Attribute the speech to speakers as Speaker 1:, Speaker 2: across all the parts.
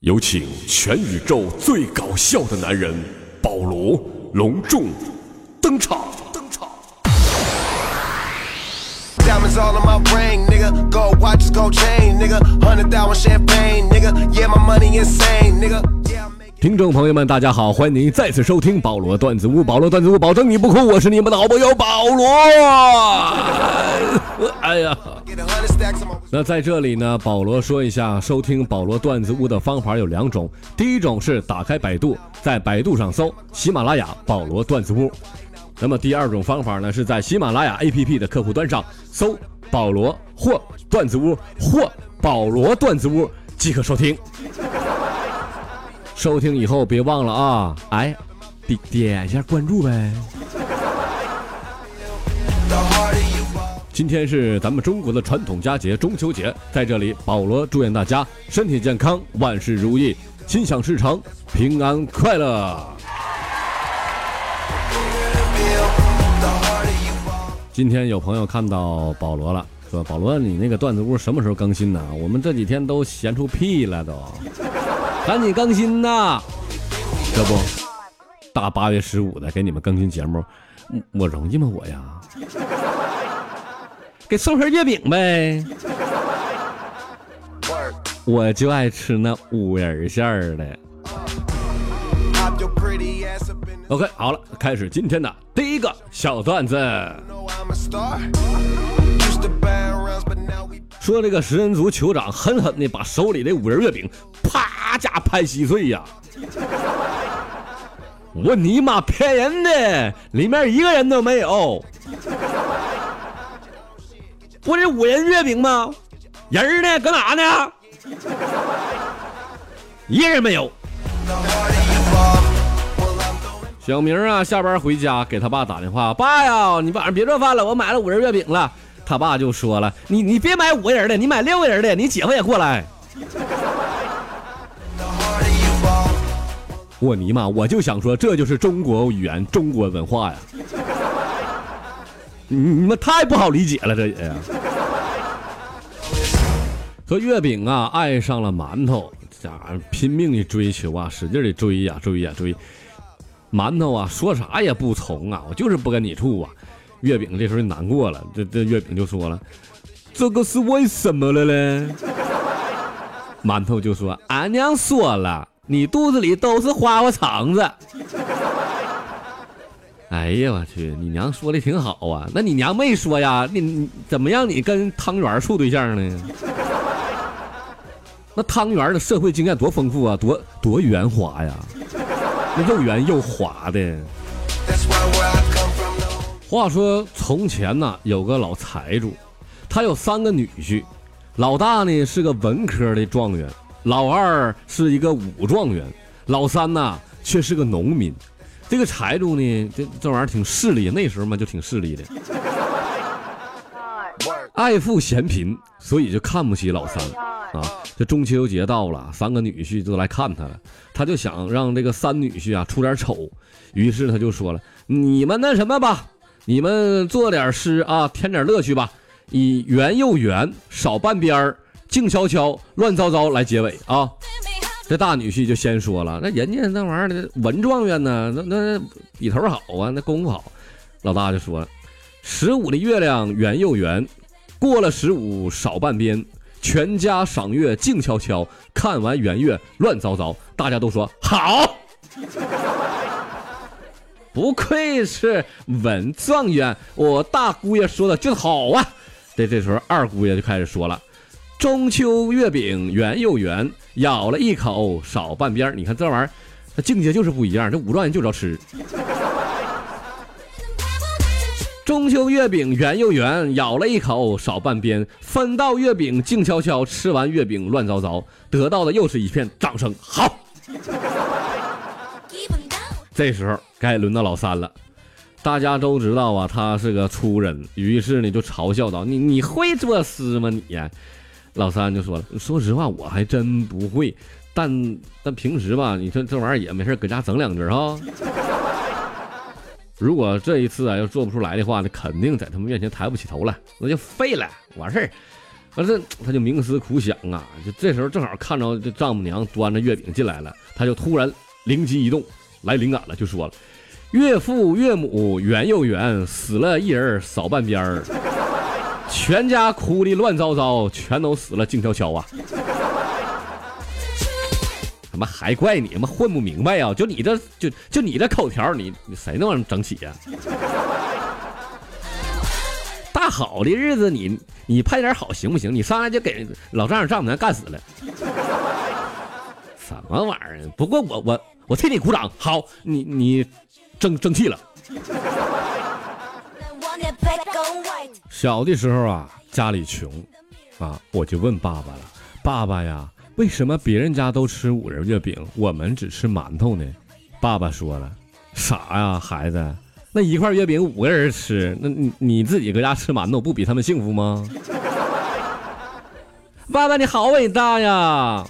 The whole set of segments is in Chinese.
Speaker 1: 有请全宇宙最搞笑的男人保罗隆重登场！登场
Speaker 2: ！Diamonds all in my ring, nigga. Gold watches, gold chain, nigga. Hundred thousand champagne, nigga. Yeah, my money insane, nigga. Yeah, I make it.
Speaker 1: 听众朋友们，大家好，欢迎您再次收听保罗段子屋。保罗段子屋，保证你不哭。我是你们的好朋友保罗。哎呀，那在这里呢，保罗说一下，收听保罗段子屋的方法有两种。第一种是打开百度，在百度上搜喜马拉雅保罗段子屋。那么第二种方法呢，是在喜马拉雅 APP 的客户端上搜保罗或段子屋或保罗段子屋即可收听。收听以后别忘了啊，哎，点点一下关注呗。今天是咱们中国的传统佳节中秋节，在这里，保罗祝愿大家身体健康，万事如意，心想事成，平安快乐。今天有朋友看到保罗了，说保罗你那个段子屋什么时候更新呢？我们这几天都闲出屁了都，赶紧更新呐！这不，大八月十五的给你们更新节目，我容易吗我呀？给送盒月饼呗。我就爱吃那五仁馅儿的。OK，好了，开始今天的第一个小段子。说这个食人族酋长狠狠地把手里的五仁月饼啪家拍稀碎呀！我尼玛骗人的，里面一个人都没有。不是五仁月饼吗？人呢？搁哪呢？一个人没有。小明啊，下班回家给他爸打电话，爸呀，你晚上别做饭了，我买了五仁月饼了。他爸就说了，你你别买五个人的，你买六个人的，你姐夫也过来。我尼玛，我就想说，这就是中国语言、中国文化呀！你你们太不好理解了，这也呀。说月饼啊，爱上了馒头，家伙拼命的追求啊，使劲的追呀、追呀、追。馒头啊，说啥也不从啊，我就是不跟你处啊。月饼这时候难过了，这这月饼就说了：“这个是为什么了嘞？”馒头就说：“俺娘说了，你肚子里都是花花肠子。”哎呀，我去！你娘说的挺好啊，那你娘没说呀？你怎么让你跟汤圆处对象呢？那汤圆的社会经验多丰富啊，多多圆滑呀，那又圆又滑的。话说从前呢，有个老财主，他有三个女婿，老大呢是个文科的状元，老二是一个武状元，老三呢却是个农民。这个财主呢，这这玩意儿挺势利，那时候嘛就挺势利的，爱富嫌贫，所以就看不起老三啊。这中秋节到了，三个女婿都来看他了，他就想让这个三女婿啊出点丑，于是他就说了：“你们那什么吧，你们做点诗啊，添点乐趣吧，以圆又圆，少半边儿，静悄悄，乱糟糟来结尾啊。”这大女婿就先说了：“那人家那玩意儿文状元呢，那那笔头好啊，那功夫好。”老大就说了：“十五的月亮圆又圆，过了十五少半边，全家赏月静悄悄，看完圆月乱糟糟。”大家都说好。不愧是文状元，我大姑爷说的就好啊！这这时候二姑爷就开始说了：“中秋月饼圆又圆，咬了一口少半边。”你看这玩意儿，它境界就是不一样。这武状元就知道吃。中秋月饼圆又圆，咬了一口少半边，分到月饼静悄悄，吃完月饼乱糟糟，得到的又是一片掌声。好，这时候该轮到老三了。大家都知道啊，他是个粗人，于是呢就嘲笑道：“你你会作诗吗你呀？”老三就说了：“说实话，我还真不会，但但平时吧，你说这玩意儿也没事，搁家整两句哈。如果这一次啊要做不出来的话，那肯定在他们面前抬不起头了，那就废了，完事儿。完这他就冥思苦想啊，就这时候正好看着这丈母娘端着月饼进来了，他就突然灵机一动，来灵感了，就说了：“岳父岳母圆又圆，死了一人少半边儿，全家哭的乱糟糟，全都死了静悄悄啊！”他妈还怪你妈混不明白呀？就你这就就你这口条，你你谁能整起呀？大好的日子你你拍点好行不行？你上来就给老丈人丈母娘干死了，什么玩意儿？不过我我我替你鼓掌，好，你你争争气了。小的时候啊，家里穷啊，我就问爸爸了，爸爸呀。为什么别人家都吃五仁月饼，我们只吃馒头呢？爸爸说了：“傻呀，孩子，那一块月饼五个人吃，那你你自己搁家吃馒头，不比他们幸福吗？” 爸爸你好伟大呀！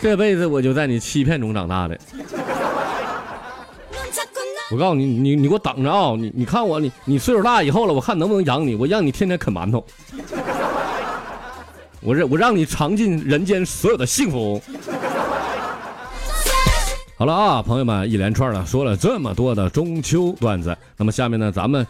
Speaker 1: 这辈子我就在你欺骗中长大的。我告诉你，你你给我等着啊！你你看我，你你岁数大以后了，我看能不能养你，我让你天天啃馒头。我让我让你尝尽人间所有的幸福。好了啊，朋友们，一连串的说了这么多的中秋段子，那么下面呢，咱们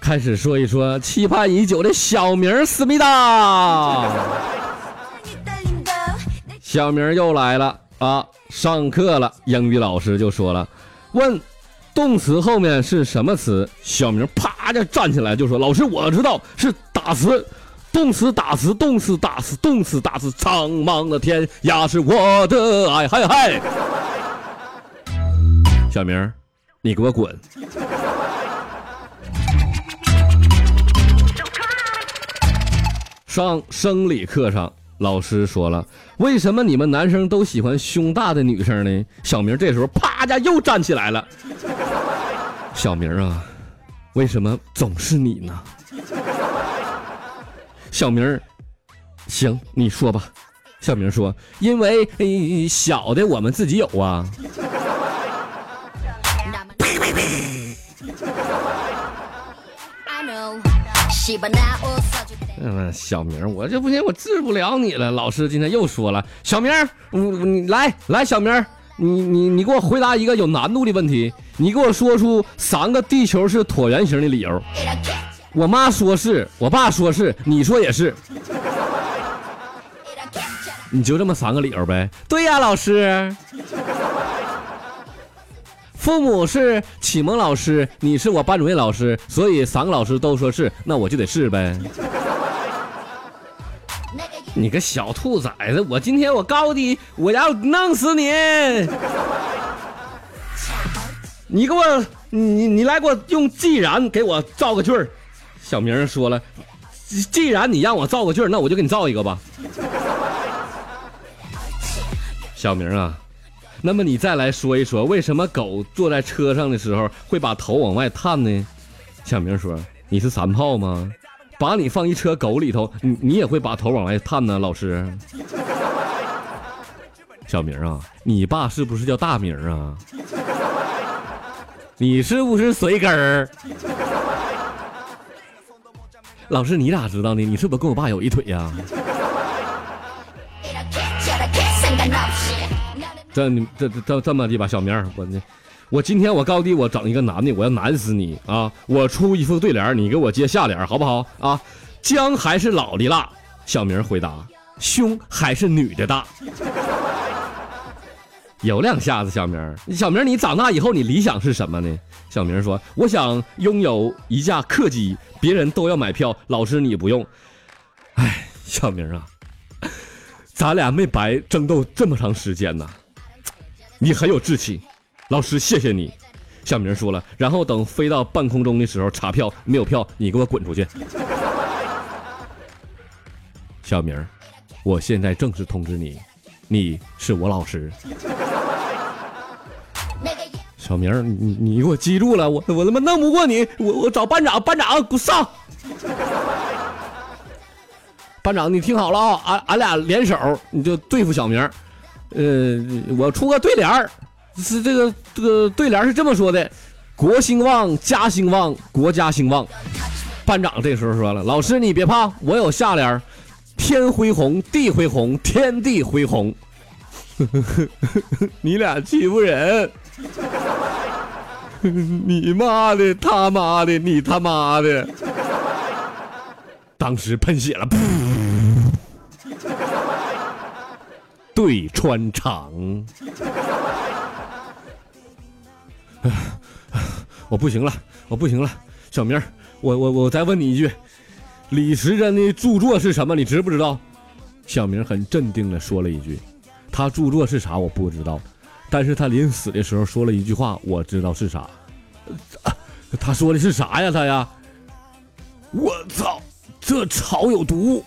Speaker 1: 开始说一说期盼已久的小明思密达。小明又来了啊，上课了，英语老师就说了，问动词后面是什么词？小明啪就站起来就说，老师我知道是打词。动词打词，动词打词，动词打词，苍茫的天涯是我的爱，嗨嗨！小明，你给我滚！上生理课上，老师说了，为什么你们男生都喜欢胸大的女生呢？小明这时候啪一下又站起来了。小明啊，为什么总是你呢？小明，行，你说吧。小明说：“因为小的我们自己有啊。”嗯，小明，我这不行，我治不了你了。老师今天又说了，小明，你你来来，小明，你你你给我回答一个有难度的问题，你给我说出三个地球是椭圆形的理由。我妈说是，我爸说是，你说也是，你就这么三个理由呗？对呀，老师。父母是启蒙老师，你是我班主任老师，所以三个老师都说是，那我就得是呗。你个小兔崽子，我今天我告诉你，我要弄死你！你给我，你你来给我用既然给我造个句儿。小明说了：“既然你让我造个句儿，那我就给你造一个吧。”小明啊，那么你再来说一说，为什么狗坐在车上的时候会把头往外探呢？小明说：“你是三炮吗？把你放一车狗里头，你你也会把头往外探呢？”老师，小明啊，你爸是不是叫大明啊？你是不是随根儿？老师，你咋知道呢？你是不是跟我爸有一腿呀？这你这这这么的吧，小明，我呢，我今天我高低我整一个男的，我要难死你啊！我出一副对联，你给我接下联，好不好啊？姜还是老的辣，小明回答，胸还是女的大。有两下子，小明，小明，你长大以后你理想是什么呢？小明说：“我想拥有一架客机，别人都要买票，老师你不用。”哎，小明啊，咱俩没白争斗这么长时间呐，你很有志气，老师谢谢你。小明说了，然后等飞到半空中的时候查票，没有票，你给我滚出去。小明，我现在正式通知你，你是我老师。小明，你你给我记住了，我我他妈弄不过你，我我找班长，班长给我上。班长，你听好了啊，俺俺俩联手，你就对付小明。呃，我出个对联儿，是这个这个对联是这么说的：国兴旺，家兴旺，国家兴旺。班长这时候说了：“老师你别怕，我有下联，天恢宏，地恢宏，天地恢宏。你俩欺负人，你妈的，他妈的，你他妈的！当时喷血了，噗对穿肠。我不行了，我不行了，小明，我我我再问你一句，李时珍的著作是什么？你知不知道？小明很镇定的说了一句：“他著作是啥？我不知道，但是他临死的时候说了一句话，我知道是啥。他说的是啥呀？他呀？我操，这草有毒！”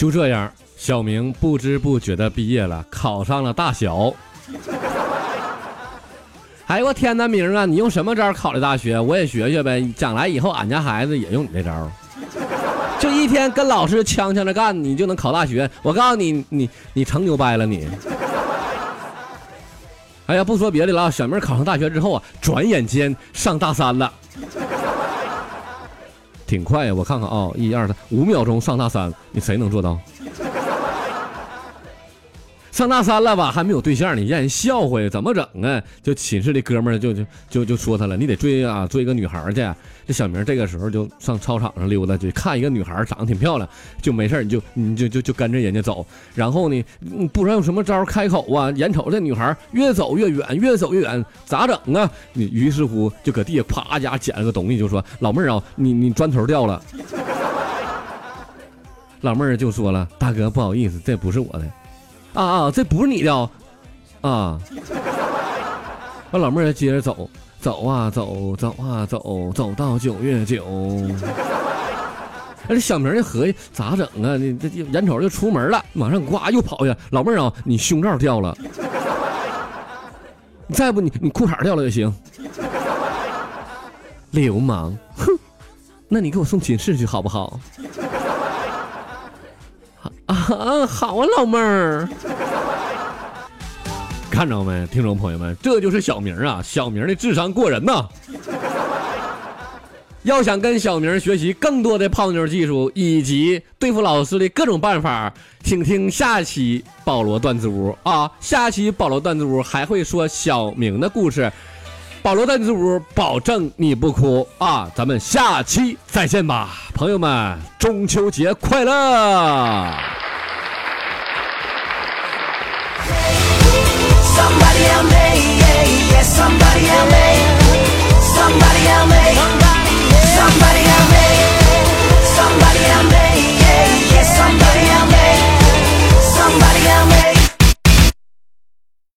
Speaker 1: 就这样，小明不知不觉的毕业了，考上了大小。哎呦我天哪，明啊，你用什么招考的大学？我也学学呗，将来以后俺家孩子也用你这招，就一天跟老师呛呛着干，你就能考大学。我告诉你，你你成牛掰了你。哎呀，不说别的了，小明考上大学之后啊，转眼间上大三了，挺快呀。我看看啊，一二三，五秒钟上大三，你谁能做到？上大三了吧，还没有对象呢，让人笑话呀，怎么整啊？就寝室的哥们儿就就就就说他了，你得追啊，追一个女孩去。这小明这个时候就上操场上溜达去，看一个女孩长得挺漂亮，就没事你就你就就就跟着人家走。然后呢，不知道用什么招开口啊，眼瞅这女孩越走越远，越走越远，咋整啊？你于是乎就搁地下啪家捡了个东西，就说老妹儿啊，你你砖头掉了。老妹儿就说了，大哥不好意思，这不是我的。啊啊！这不是你的啊！完，老妹儿接着走，走啊走，走啊走，走到九月九。哎，这小明儿合计咋整啊？你这眼瞅就出门了，马上呱又跑下。老妹儿啊，你胸罩掉了，你再不你你裤衩掉了也行。流氓，哼！那你给我送寝室去好不好？啊，好啊，老妹儿，看着没，听众朋友们，这就是小明啊，小明的智商过人呐。要想跟小明学习更多的泡妞技术以及对付老师的各种办法，请听下期保罗段子屋啊，下期保罗段子屋还会说小明的故事。保罗段子屋保证你不哭啊！咱们下期再见吧，朋友们，中秋节快乐！Somebody help me, yeah, somebody help me. Somebody help me. Somebody